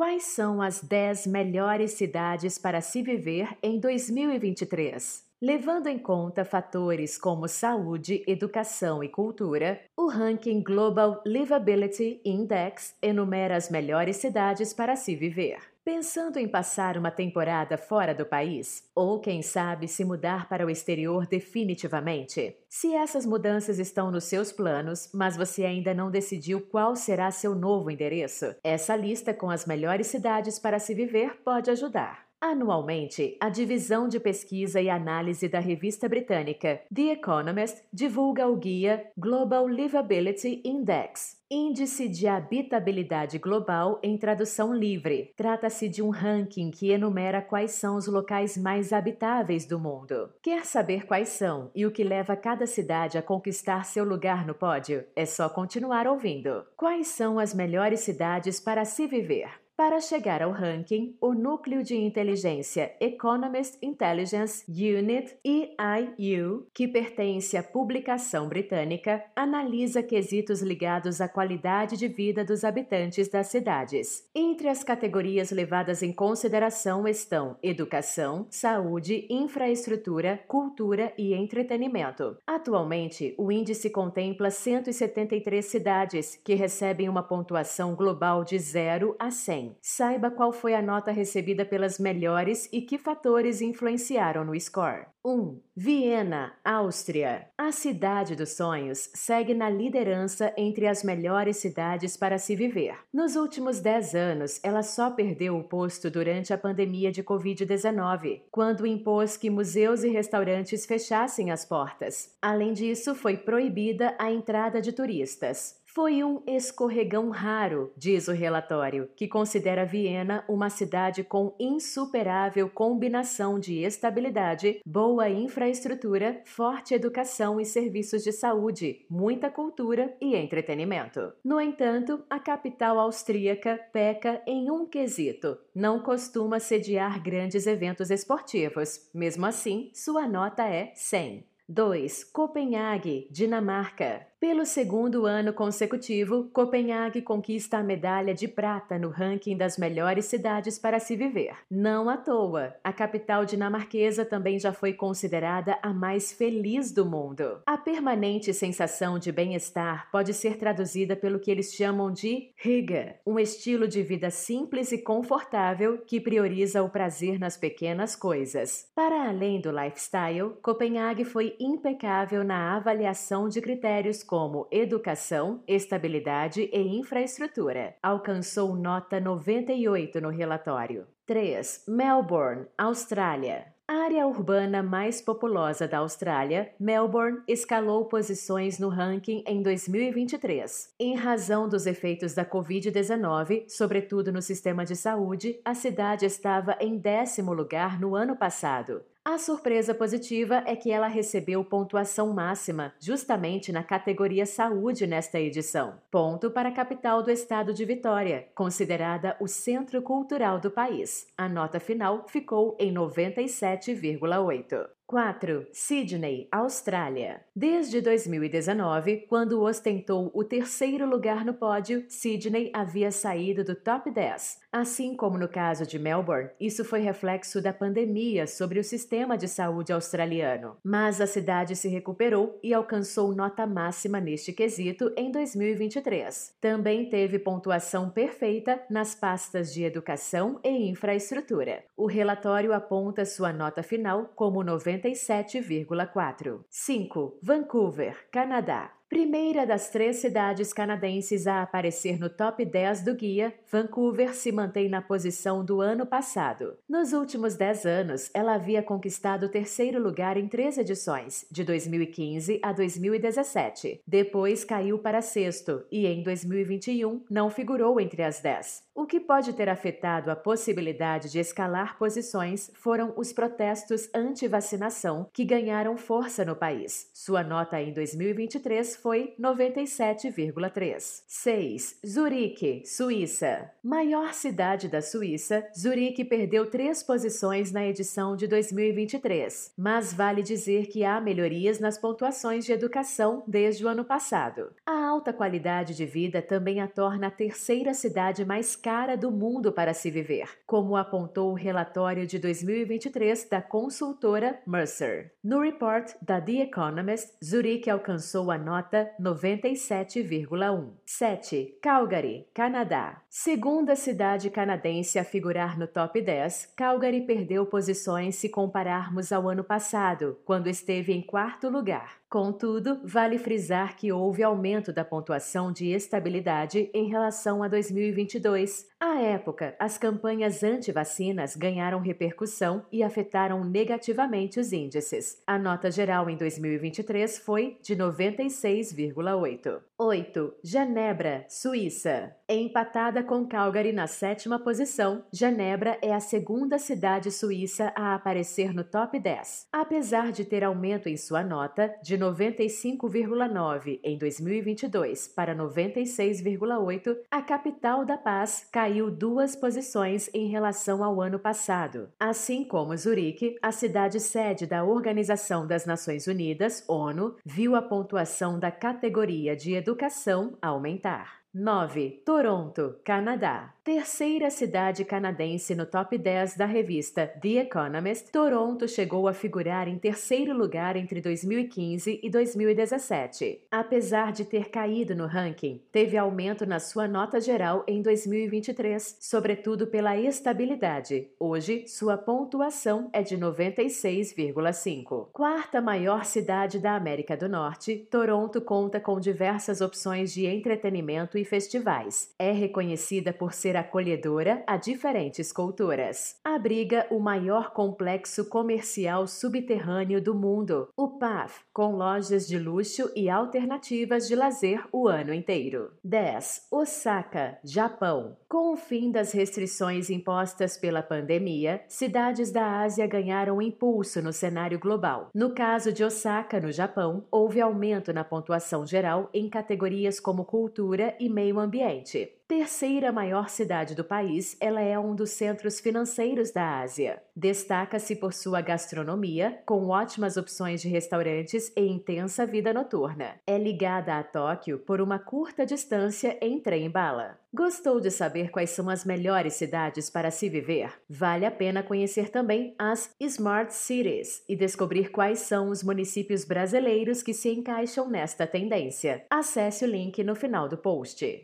Quais são as 10 melhores cidades para se viver em 2023? Levando em conta fatores como saúde, educação e cultura, o ranking Global Livability Index enumera as melhores cidades para se viver. Pensando em passar uma temporada fora do país? Ou, quem sabe, se mudar para o exterior definitivamente? Se essas mudanças estão nos seus planos, mas você ainda não decidiu qual será seu novo endereço, essa lista com as melhores cidades para se viver pode ajudar. Anualmente, a divisão de pesquisa e análise da revista britânica The Economist divulga o guia Global Livability Index, Índice de Habitabilidade Global em tradução livre. Trata-se de um ranking que enumera quais são os locais mais habitáveis do mundo. Quer saber quais são e o que leva cada cidade a conquistar seu lugar no pódio? É só continuar ouvindo. Quais são as melhores cidades para se viver? Para chegar ao ranking, o Núcleo de Inteligência Economist Intelligence Unit EIU, que pertence à publicação britânica, analisa quesitos ligados à qualidade de vida dos habitantes das cidades. Entre as categorias levadas em consideração estão educação, saúde, infraestrutura, cultura e entretenimento. Atualmente, o índice contempla 173 cidades que recebem uma pontuação global de 0 a 100. Saiba qual foi a nota recebida pelas melhores e que fatores influenciaram no score. 1. Viena, Áustria. A cidade dos sonhos segue na liderança entre as melhores cidades para se viver. Nos últimos 10 anos, ela só perdeu o posto durante a pandemia de Covid-19, quando impôs que museus e restaurantes fechassem as portas. Além disso, foi proibida a entrada de turistas. Foi um escorregão raro, diz o relatório, que considera Viena uma cidade com insuperável combinação de estabilidade, boa infraestrutura, forte educação e serviços de saúde, muita cultura e entretenimento. No entanto, a capital austríaca peca em um quesito: não costuma sediar grandes eventos esportivos. Mesmo assim, sua nota é 100. 2. Copenhague, Dinamarca. Pelo segundo ano consecutivo, Copenhague conquista a medalha de prata no ranking das melhores cidades para se viver. Não à toa, a capital dinamarquesa também já foi considerada a mais feliz do mundo. A permanente sensação de bem-estar pode ser traduzida pelo que eles chamam de Riga, um estilo de vida simples e confortável que prioriza o prazer nas pequenas coisas. Para além do lifestyle, Copenhague foi impecável na avaliação de critérios como educação, estabilidade e infraestrutura. Alcançou nota 98 no relatório. 3. Melbourne, Austrália. Área urbana mais populosa da Austrália, Melbourne escalou posições no ranking em 2023. Em razão dos efeitos da Covid-19, sobretudo no sistema de saúde, a cidade estava em décimo lugar no ano passado. A surpresa positiva é que ela recebeu pontuação máxima, justamente na categoria Saúde nesta edição. Ponto para a capital do estado de Vitória, considerada o centro cultural do país. A nota final ficou em 97,8. 4. Sydney, Austrália. Desde 2019, quando ostentou o terceiro lugar no pódio, Sydney havia saído do top 10. Assim como no caso de Melbourne, isso foi reflexo da pandemia sobre o sistema de saúde australiano. Mas a cidade se recuperou e alcançou nota máxima neste quesito em 2023. Também teve pontuação perfeita nas pastas de educação e infraestrutura. O relatório aponta sua nota final como 90 97,4. 5. Vancouver, Canadá. Primeira das três cidades canadenses a aparecer no top 10 do guia, Vancouver se mantém na posição do ano passado. Nos últimos 10 anos, ela havia conquistado o terceiro lugar em três edições, de 2015 a 2017. Depois caiu para sexto e, em 2021, não figurou entre as 10. O que pode ter afetado a possibilidade de escalar posições foram os protestos anti-vacinação que ganharam força no país. Sua nota em 2023 foi 97,3. 6. Zurique, Suíça. Maior cidade da Suíça, Zurique perdeu três posições na edição de 2023, mas vale dizer que há melhorias nas pontuações de educação desde o ano passado. A alta qualidade de vida também a torna a terceira cidade mais cara do mundo para se viver, como apontou o relatório de 2023 da consultora Mercer. No report da The Economist, Zurique alcançou a nota 97,1. 7. Calgary, Canadá. Segunda cidade canadense a figurar no top 10, Calgary perdeu posições se compararmos ao ano passado, quando esteve em quarto lugar. Contudo, vale frisar que houve aumento da pontuação de estabilidade em relação a 2022. À época, as campanhas anti-vacinas ganharam repercussão e afetaram negativamente os índices. A nota geral em 2023 foi de 96,8. 8. Genebra, Suíça. Empatada com Calgary na sétima posição, Genebra é a segunda cidade suíça a aparecer no top 10. Apesar de ter aumento em sua nota de 95,9 em 2022 para 96,8, a capital da paz caiu duas posições em relação ao ano passado. Assim como Zurique, a cidade sede da Organização das Nações Unidas, ONU, viu a pontuação da categoria de educação aumentar. 9. Toronto, Canadá. Terceira cidade canadense no top 10 da revista The Economist, Toronto chegou a figurar em terceiro lugar entre 2015 e 2017. Apesar de ter caído no ranking, teve aumento na sua nota geral em 2023, sobretudo pela estabilidade. Hoje, sua pontuação é de 96,5. Quarta maior cidade da América do Norte, Toronto conta com diversas opções de entretenimento e festivais. É reconhecida por ser acolhedora a diferentes culturas. Abriga o maior complexo comercial subterrâneo do mundo, o PAF, com lojas de luxo e alternativas de lazer o ano inteiro. 10. Osaka, Japão. Com o fim das restrições impostas pela pandemia, cidades da Ásia ganharam impulso no cenário global. No caso de Osaka, no Japão, houve aumento na pontuação geral em categorias como cultura e meio ambiente. Terceira maior cidade do país, ela é um dos centros financeiros da Ásia. Destaca-se por sua gastronomia, com ótimas opções de restaurantes e intensa vida noturna. É ligada a Tóquio por uma curta distância em trem-bala. Gostou de saber quais são as melhores cidades para se viver? Vale a pena conhecer também as Smart Cities e descobrir quais são os municípios brasileiros que se encaixam nesta tendência. Acesse o link no final do post.